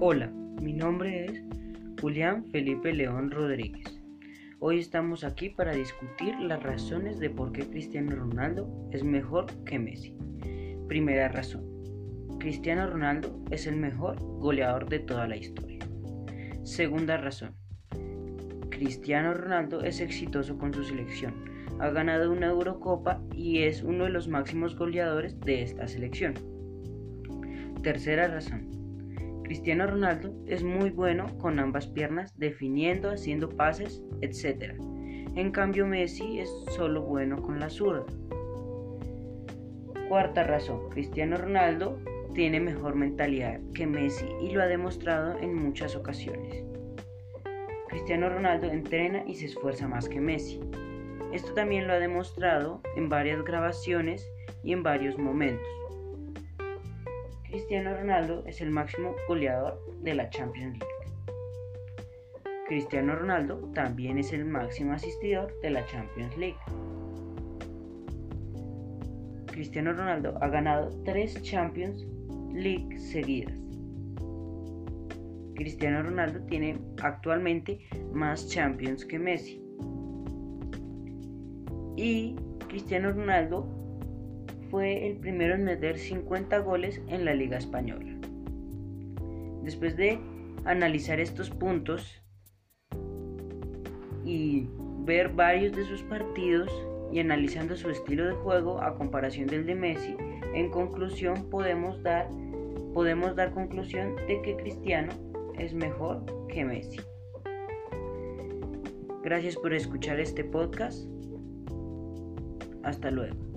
Hola, mi nombre es Julián Felipe León Rodríguez. Hoy estamos aquí para discutir las razones de por qué Cristiano Ronaldo es mejor que Messi. Primera razón. Cristiano Ronaldo es el mejor goleador de toda la historia. Segunda razón. Cristiano Ronaldo es exitoso con su selección. Ha ganado una Eurocopa y es uno de los máximos goleadores de esta selección. Tercera razón. Cristiano Ronaldo es muy bueno con ambas piernas, definiendo, haciendo pases, etc. En cambio Messi es solo bueno con la zurda. Cuarta razón, Cristiano Ronaldo tiene mejor mentalidad que Messi y lo ha demostrado en muchas ocasiones. Cristiano Ronaldo entrena y se esfuerza más que Messi. Esto también lo ha demostrado en varias grabaciones y en varios momentos. Cristiano Ronaldo es el máximo goleador de la Champions League. Cristiano Ronaldo también es el máximo asistidor de la Champions League. Cristiano Ronaldo ha ganado tres Champions League seguidas. Cristiano Ronaldo tiene actualmente más Champions que Messi. Y Cristiano Ronaldo fue el primero en meter 50 goles en la Liga Española. Después de analizar estos puntos y ver varios de sus partidos y analizando su estilo de juego a comparación del de Messi, en conclusión podemos dar, podemos dar conclusión de que Cristiano es mejor que Messi. Gracias por escuchar este podcast. Hasta luego.